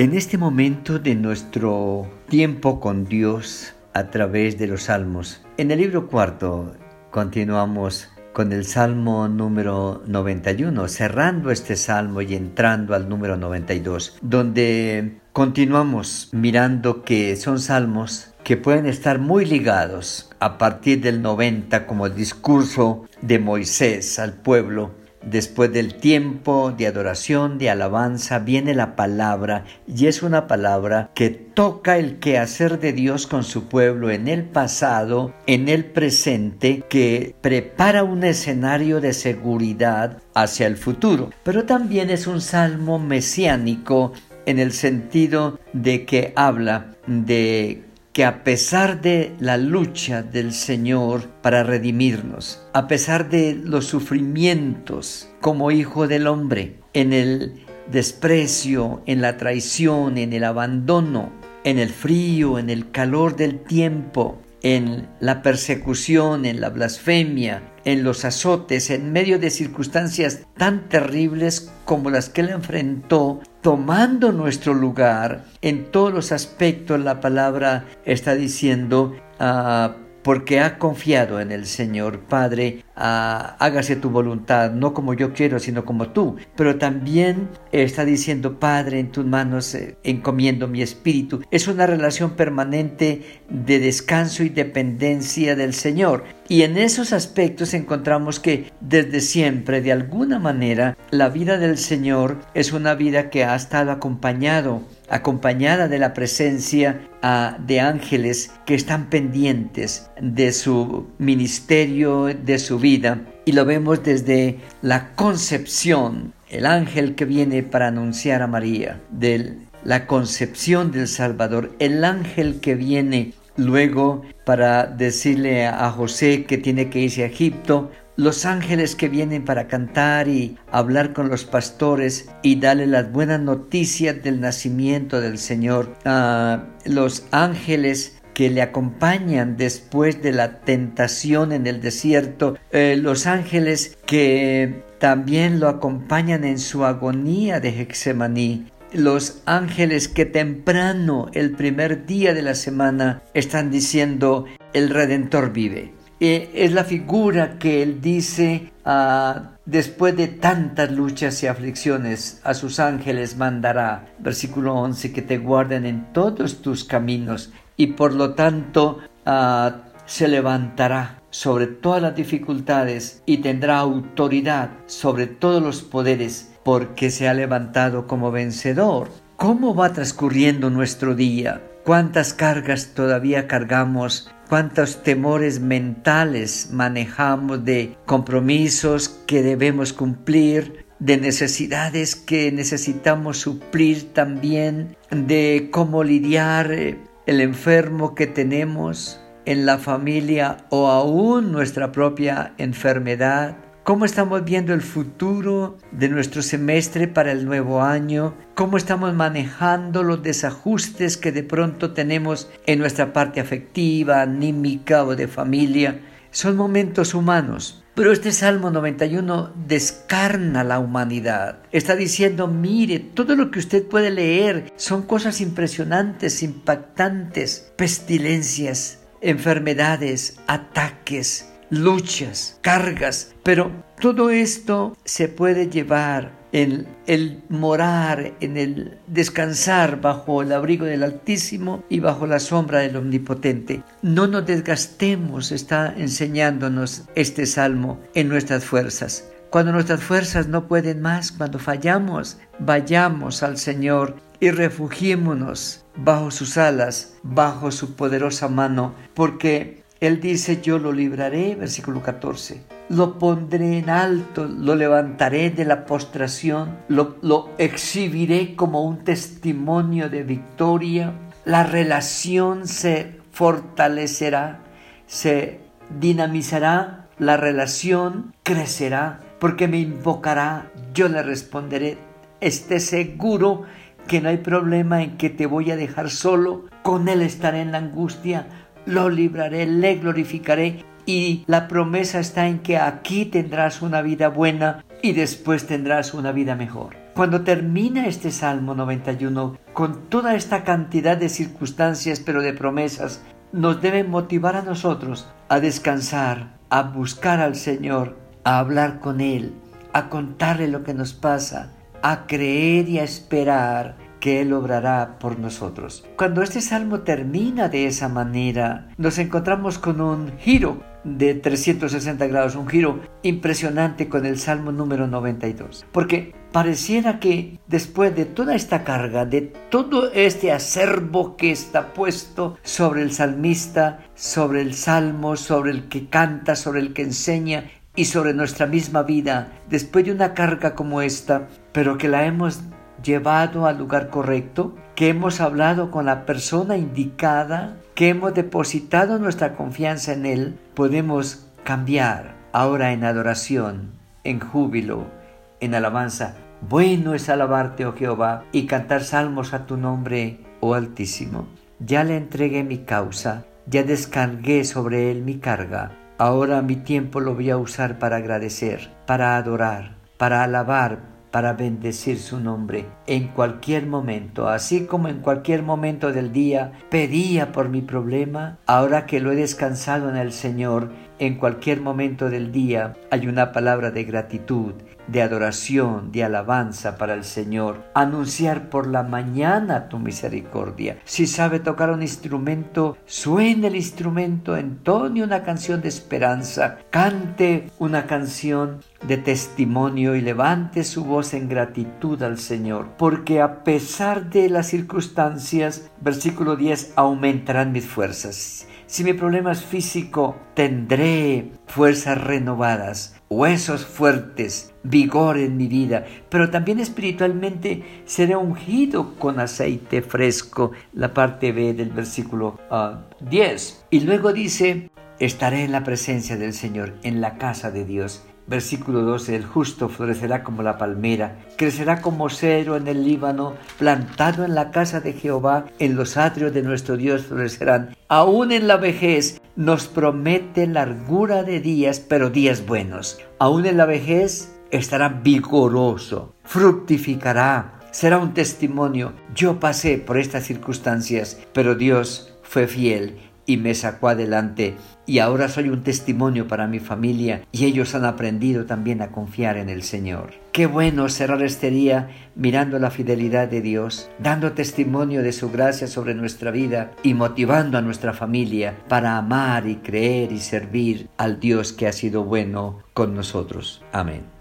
En este momento de nuestro tiempo con Dios a través de los salmos, en el libro cuarto continuamos con el salmo número 91, cerrando este salmo y entrando al número 92, donde continuamos mirando que son salmos que pueden estar muy ligados a partir del 90 como el discurso de Moisés al pueblo Después del tiempo de adoración, de alabanza, viene la palabra y es una palabra que toca el quehacer de Dios con su pueblo en el pasado, en el presente, que prepara un escenario de seguridad hacia el futuro. Pero también es un salmo mesiánico en el sentido de que habla de que a pesar de la lucha del Señor para redimirnos, a pesar de los sufrimientos como hijo del hombre, en el desprecio, en la traición, en el abandono, en el frío, en el calor del tiempo, en la persecución, en la blasfemia, en los azotes, en medio de circunstancias tan terribles como las que él enfrentó, tomando nuestro lugar en todos los aspectos, la palabra está diciendo, uh, porque ha confiado en el Señor. Padre, ah, hágase tu voluntad, no como yo quiero, sino como tú. Pero también está diciendo, Padre, en tus manos eh, encomiendo mi espíritu. Es una relación permanente de descanso y dependencia del Señor. Y en esos aspectos encontramos que desde siempre, de alguna manera, la vida del Señor es una vida que ha estado acompañado acompañada de la presencia ah, de ángeles que están pendientes de su ministerio, de su vida. Y lo vemos desde la concepción, el ángel que viene para anunciar a María, de la concepción del Salvador, el ángel que viene luego para decirle a José que tiene que irse a Egipto, los ángeles que vienen para cantar y hablar con los pastores y darle las buenas noticias del nacimiento del Señor. Ah, los ángeles que le acompañan después de la tentación en el desierto, eh, los ángeles que también lo acompañan en su agonía de Hexemaní, los ángeles que temprano, el primer día de la semana, están diciendo, el Redentor vive. Eh, es la figura que él dice ah, después de tantas luchas y aflicciones a sus ángeles mandará, versículo 11, que te guarden en todos tus caminos y por lo tanto ah, se levantará sobre todas las dificultades y tendrá autoridad sobre todos los poderes porque se ha levantado como vencedor. ¿Cómo va transcurriendo nuestro día? ¿Cuántas cargas todavía cargamos cuántos temores mentales manejamos de compromisos que debemos cumplir, de necesidades que necesitamos suplir también, de cómo lidiar eh, el enfermo que tenemos en la familia o aún nuestra propia enfermedad cómo estamos viendo el futuro de nuestro semestre para el nuevo año, cómo estamos manejando los desajustes que de pronto tenemos en nuestra parte afectiva, anímica o de familia. Son momentos humanos, pero este Salmo 91 descarna la humanidad. Está diciendo, mire, todo lo que usted puede leer son cosas impresionantes, impactantes, pestilencias, enfermedades, ataques, luchas, cargas, pero todo esto se puede llevar en el morar, en el descansar bajo el abrigo del Altísimo y bajo la sombra del Omnipotente. No nos desgastemos, está enseñándonos este salmo en nuestras fuerzas. Cuando nuestras fuerzas no pueden más, cuando fallamos, vayamos al Señor y refugiémonos bajo sus alas, bajo su poderosa mano, porque él dice, yo lo libraré, versículo 14. Lo pondré en alto, lo levantaré de la postración, lo, exhibiré como un testimonio de victoria. La relación se fortalecerá, se dinamizará, la relación crecerá, porque me invocará, yo le responderé. Esté seguro que no hay problema en que te voy a dejar solo, con Él estaré en la angustia, lo libraré, le glorificaré y la promesa está en que aquí tendrás una vida buena y después tendrás una vida mejor. Cuando termina este Salmo 91, con toda esta cantidad de circunstancias, pero de promesas, nos debe motivar a nosotros a descansar, a buscar al Señor, a hablar con Él, a contarle lo que nos pasa, a creer y a esperar que Él obrará por nosotros. Cuando este salmo termina de esa manera, nos encontramos con un giro de 360 grados, un giro impresionante con el Salmo número 92. Porque pareciera que después de toda esta carga, de todo este acervo que está puesto sobre el salmista, sobre el Salmo, sobre el que canta, sobre el que enseña y sobre nuestra misma vida, después de una carga como esta, pero que la hemos llevado al lugar correcto, que hemos hablado con la persona indicada, que hemos depositado nuestra confianza en Él, podemos cambiar ahora en adoración, en júbilo, en alabanza. Bueno es alabarte, oh Jehová, y cantar salmos a tu nombre, oh Altísimo. Ya le entregué mi causa, ya descargué sobre él mi carga. Ahora mi tiempo lo voy a usar para agradecer, para adorar, para alabar, para bendecir su nombre en cualquier momento, así como en cualquier momento del día pedía por mi problema, ahora que lo he descansado en el Señor, en cualquier momento del día hay una palabra de gratitud, de adoración, de alabanza para el Señor. Anunciar por la mañana tu misericordia. Si sabe tocar un instrumento, suene el instrumento, entone una canción de esperanza, cante una canción de testimonio y levante su voz en gratitud al Señor, porque a pesar de las circunstancias, versículo 10, aumentarán mis fuerzas. Si mi problema es físico, tendré fuerzas renovadas, huesos fuertes, vigor en mi vida, pero también espiritualmente seré ungido con aceite fresco, la parte B del versículo 10. Ah, y luego dice, estaré en la presencia del Señor, en la casa de Dios Versículo 12. El justo florecerá como la palmera, crecerá como cero en el Líbano, plantado en la casa de Jehová, en los atrios de nuestro Dios florecerán. Aún en la vejez nos promete largura de días, pero días buenos. Aún en la vejez estará vigoroso, fructificará, será un testimonio. Yo pasé por estas circunstancias, pero Dios fue fiel y me sacó adelante y ahora soy un testimonio para mi familia y ellos han aprendido también a confiar en el Señor. Qué bueno cerrar este día mirando la fidelidad de Dios, dando testimonio de su gracia sobre nuestra vida y motivando a nuestra familia para amar y creer y servir al Dios que ha sido bueno con nosotros. Amén.